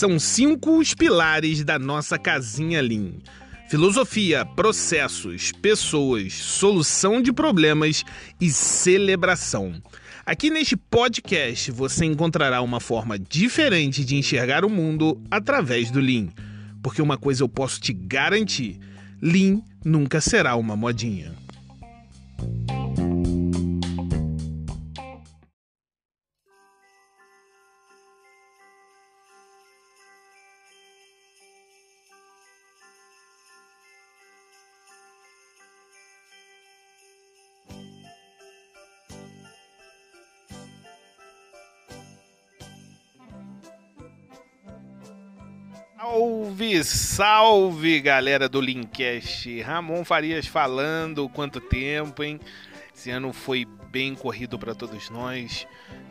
São cinco os pilares da nossa casinha Lean: filosofia, processos, pessoas, solução de problemas e celebração. Aqui neste podcast você encontrará uma forma diferente de enxergar o mundo através do Lean. Porque uma coisa eu posso te garantir: Lean nunca será uma modinha. Salve, salve galera do Linkcast. Ramon Farias falando. Quanto tempo, hein? Esse ano foi bem corrido para todos nós.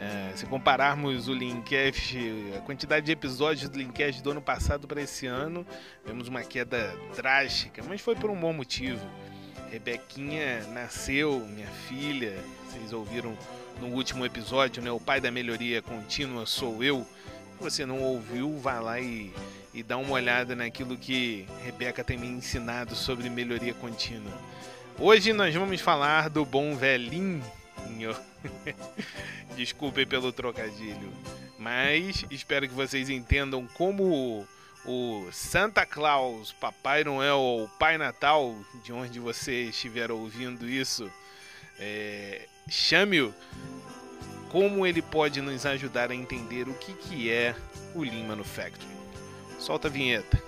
É, se compararmos o Linkcast, a quantidade de episódios do Linkcast do ano passado para esse ano, vemos uma queda drástica, mas foi por um bom motivo. Rebequinha nasceu, minha filha, vocês ouviram no último episódio, né? O pai da melhoria contínua sou eu. Você não ouviu, vá lá e e dar uma olhada naquilo que Rebeca tem me ensinado sobre melhoria contínua. Hoje nós vamos falar do bom velhinho. Desculpe pelo trocadilho, mas espero que vocês entendam como o Santa Claus, Papai Noel ou Pai Natal, de onde você estiver ouvindo isso, é, chame-o, como ele pode nos ajudar a entender o que, que é o Lean Manufacturing. Solta a vinheta.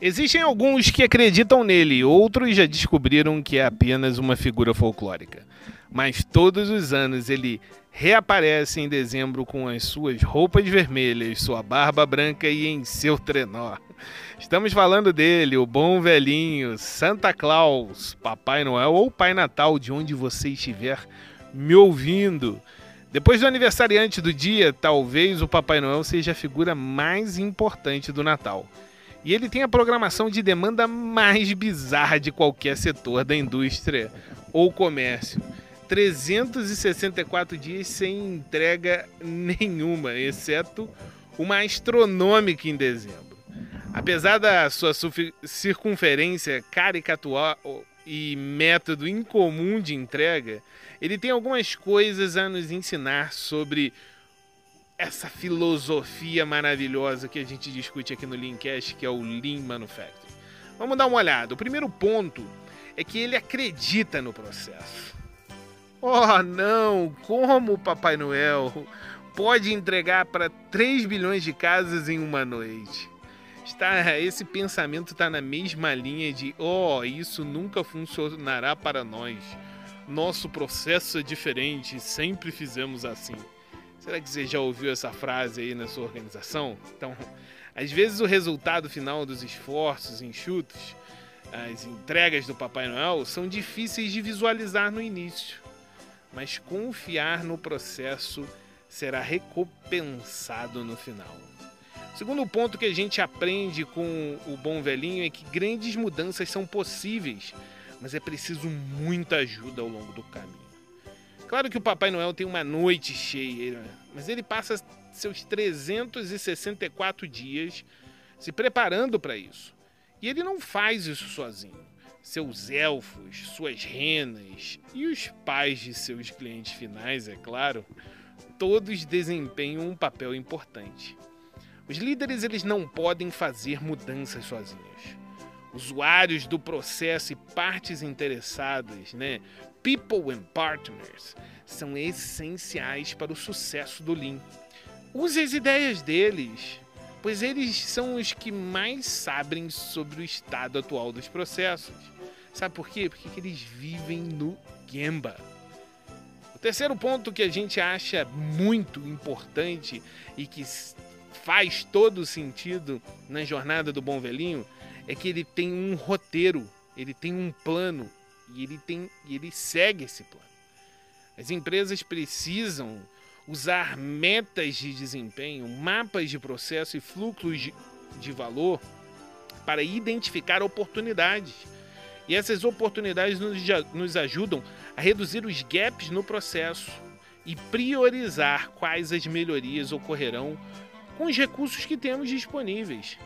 Existem alguns que acreditam nele, outros já descobriram que é apenas uma figura folclórica. Mas todos os anos ele reaparece em dezembro com as suas roupas vermelhas, sua barba branca e em seu trenó. Estamos falando dele, o bom velhinho Santa Claus, Papai Noel ou Pai Natal, de onde você estiver me ouvindo. Depois do aniversariante do dia, talvez o Papai Noel seja a figura mais importante do Natal. E ele tem a programação de demanda mais bizarra de qualquer setor da indústria ou comércio. 364 dias sem entrega nenhuma, exceto uma astronômica em dezembro. Apesar da sua circunferência caricatural e método incomum de entrega, ele tem algumas coisas a nos ensinar sobre essa filosofia maravilhosa que a gente discute aqui no Leancast, que é o Lean Manufacturing. Vamos dar uma olhada. O primeiro ponto é que ele acredita no processo. Oh, não! Como o Papai Noel pode entregar para 3 bilhões de casas em uma noite? Está, esse pensamento está na mesma linha de: oh, isso nunca funcionará para nós. Nosso processo é diferente, sempre fizemos assim. Será que você já ouviu essa frase aí na sua organização? Então, às vezes o resultado final dos esforços enxutos, as entregas do Papai Noel, são difíceis de visualizar no início mas confiar no processo será recompensado no final. Segundo ponto que a gente aprende com o bom velhinho é que grandes mudanças são possíveis, mas é preciso muita ajuda ao longo do caminho. Claro que o Papai Noel tem uma noite cheia, mas ele passa seus 364 dias se preparando para isso. E ele não faz isso sozinho seus elfos, suas renas e os pais de seus clientes finais, é claro, todos desempenham um papel importante. Os líderes eles não podem fazer mudanças sozinhos. Usuários do processo e partes interessadas, né, people and partners, são essenciais para o sucesso do Lean. Use as ideias deles, pois eles são os que mais sabem sobre o estado atual dos processos. Sabe por quê? Porque eles vivem no Gemba. O terceiro ponto que a gente acha muito importante e que faz todo sentido na jornada do bom velhinho é que ele tem um roteiro, ele tem um plano e ele tem e ele segue esse plano. As empresas precisam usar metas de desempenho, mapas de processo e fluxos de, de valor para identificar oportunidades. E essas oportunidades nos, nos ajudam a reduzir os gaps no processo e priorizar quais as melhorias ocorrerão com os recursos que temos disponíveis.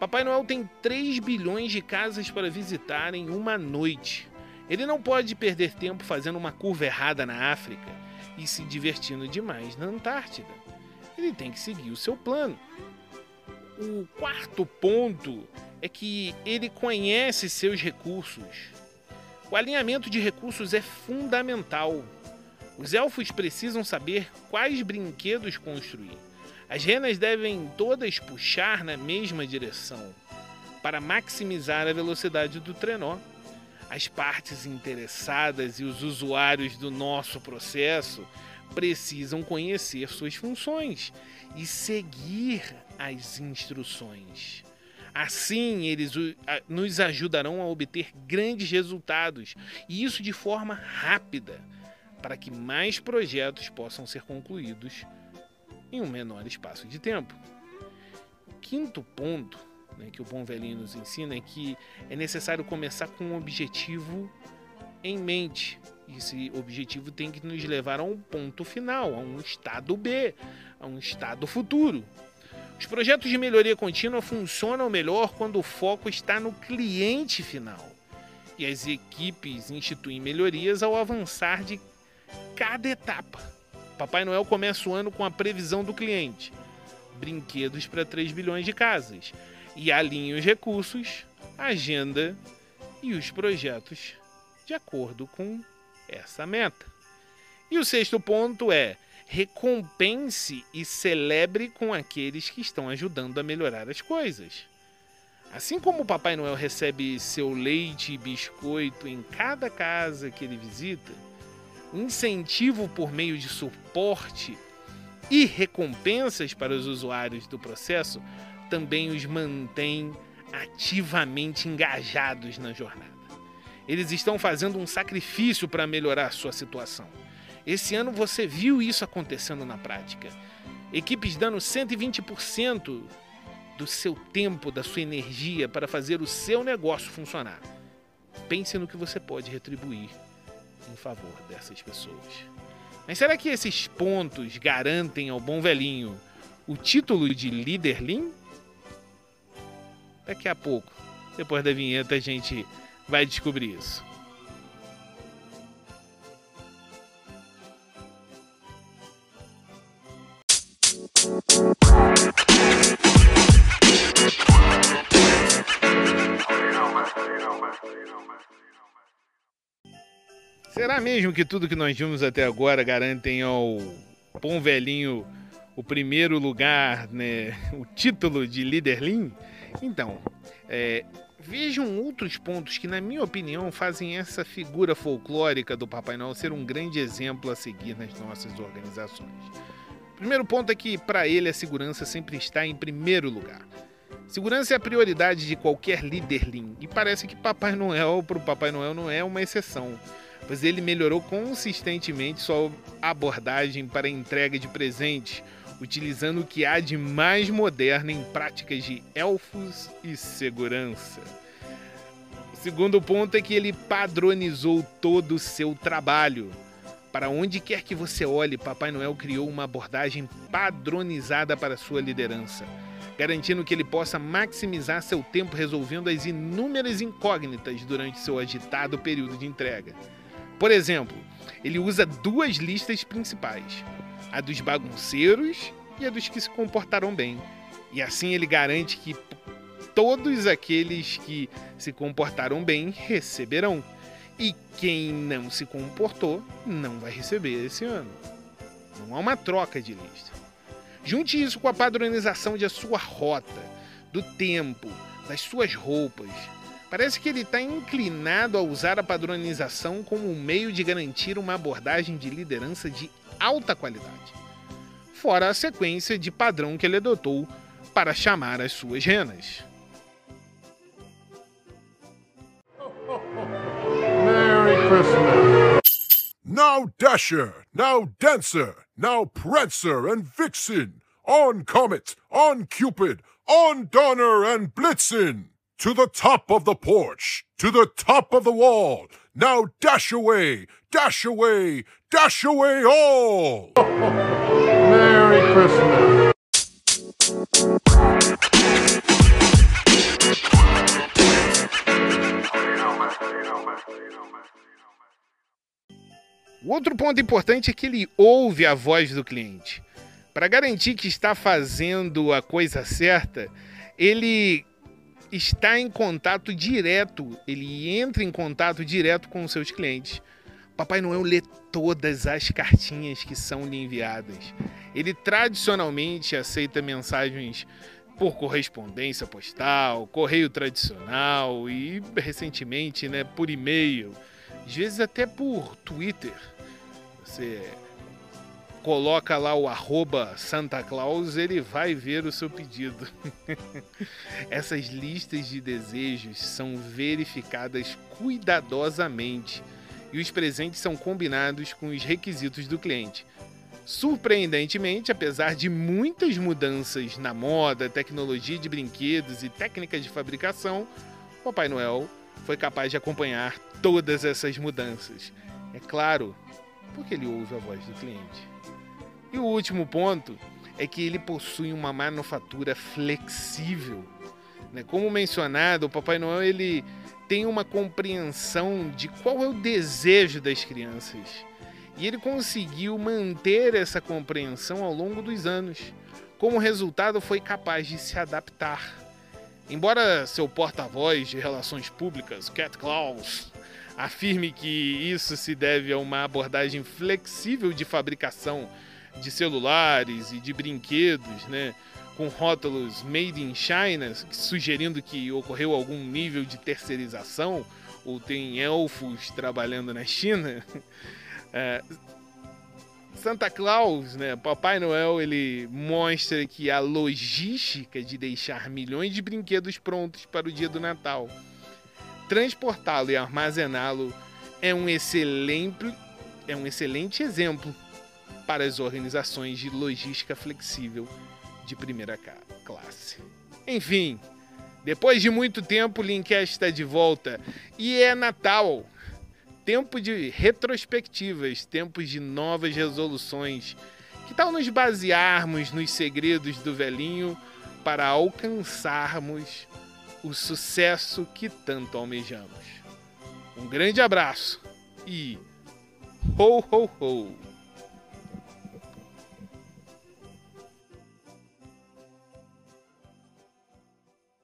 Papai Noel tem 3 bilhões de casas para visitar em uma noite. Ele não pode perder tempo fazendo uma curva errada na África e se divertindo demais na Antártida. Ele tem que seguir o seu plano. O quarto ponto é que ele conhece seus recursos. O alinhamento de recursos é fundamental. Os elfos precisam saber quais brinquedos construir. As renas devem todas puxar na mesma direção para maximizar a velocidade do trenó. As partes interessadas e os usuários do nosso processo precisam conhecer suas funções e seguir as instruções. Assim, eles nos ajudarão a obter grandes resultados e isso de forma rápida, para que mais projetos possam ser concluídos em um menor espaço de tempo. Quinto ponto né, que o bom velhinho nos ensina é que é necessário começar com um objetivo em mente. Esse objetivo tem que nos levar a um ponto final, a um estado B, a um estado futuro. Os projetos de melhoria contínua funcionam melhor quando o foco está no cliente final. E as equipes instituem melhorias ao avançar de cada etapa. Papai Noel começa o ano com a previsão do cliente: brinquedos para 3 bilhões de casas. E alinha os recursos, a agenda e os projetos de acordo com essa meta. E o sexto ponto é: recompense e celebre com aqueles que estão ajudando a melhorar as coisas. Assim como o Papai Noel recebe seu leite e biscoito em cada casa que ele visita, incentivo por meio de suporte e recompensas para os usuários do processo também os mantém ativamente engajados na jornada. Eles estão fazendo um sacrifício para melhorar a sua situação. Esse ano você viu isso acontecendo na prática. Equipes dando 120% do seu tempo, da sua energia para fazer o seu negócio funcionar. Pense no que você pode retribuir em favor dessas pessoas. Mas será que esses pontos garantem ao bom velhinho o título de líder Lean? Daqui a pouco, depois da vinheta, a gente vai descobrir isso. Será mesmo que tudo que nós vimos até agora garantem ao bom velhinho o primeiro lugar, né, o título de líder Lean? Então, é, vejam outros pontos que, na minha opinião, fazem essa figura folclórica do Papai Noel ser um grande exemplo a seguir nas nossas organizações. Primeiro ponto é que, para ele, a segurança sempre está em primeiro lugar. Segurança é a prioridade de qualquer líder Lean, e parece que Papai Noel, para o Papai Noel, não é uma exceção pois ele melhorou consistentemente sua abordagem para a entrega de presentes, utilizando o que há de mais moderno em práticas de elfos e segurança. O segundo ponto é que ele padronizou todo o seu trabalho. Para onde quer que você olhe, Papai Noel criou uma abordagem padronizada para sua liderança, garantindo que ele possa maximizar seu tempo resolvendo as inúmeras incógnitas durante seu agitado período de entrega. Por exemplo, ele usa duas listas principais: a dos bagunceiros e a dos que se comportaram bem. E assim ele garante que todos aqueles que se comportaram bem receberão. E quem não se comportou não vai receber esse ano. Não há uma troca de lista. Junte isso com a padronização de sua rota, do tempo, das suas roupas, Parece que ele está inclinado a usar a padronização como um meio de garantir uma abordagem de liderança de alta qualidade, fora a sequência de padrão que ele adotou para chamar as suas renas. Merry Christmas! No Dasher, no Dancer, Now Prancer and Vixen, on Comet, on Cupid, on Donner and Blitzen! To the top of the porch, to the top of the wall! Now dash away, dash away, dash away all! Merry Christmas! O outro ponto importante é que ele ouve a voz do cliente. Para garantir que está fazendo a coisa certa, ele está em contato direto, ele entra em contato direto com os seus clientes. Papai Noel lê todas as cartinhas que são lhe enviadas. Ele tradicionalmente aceita mensagens por correspondência postal, correio tradicional e recentemente, né, por e-mail, às vezes até por Twitter. Você coloca lá o arroba Santa Claus, ele vai ver o seu pedido. Essas listas de desejos são verificadas cuidadosamente e os presentes são combinados com os requisitos do cliente. Surpreendentemente, apesar de muitas mudanças na moda, tecnologia de brinquedos e técnicas de fabricação, Papai Noel foi capaz de acompanhar todas essas mudanças. É claro, porque ele ouve a voz do cliente. E o último ponto é que ele possui uma manufatura flexível. Né? Como mencionado, o Papai Noel ele tem uma compreensão de qual é o desejo das crianças e ele conseguiu manter essa compreensão ao longo dos anos. Como resultado, foi capaz de se adaptar. Embora seu porta-voz de relações públicas, Cat Claus, afirme que isso se deve a uma abordagem flexível de fabricação de celulares e de brinquedos, né, com rótulos Made in China, sugerindo que ocorreu algum nível de terceirização ou tem elfos trabalhando na China. É, Santa Claus, né, Papai Noel, ele mostra que a logística de deixar milhões de brinquedos prontos para o dia do Natal, transportá-lo e armazená-lo é um excelente é um excelente exemplo para as organizações de logística flexível de primeira classe. Enfim, depois de muito tempo, o Linkcast está de volta e é Natal tempo de retrospectivas, tempos de novas resoluções. Que tal nos basearmos nos segredos do velhinho para alcançarmos o sucesso que tanto almejamos? Um grande abraço e ho ho ho!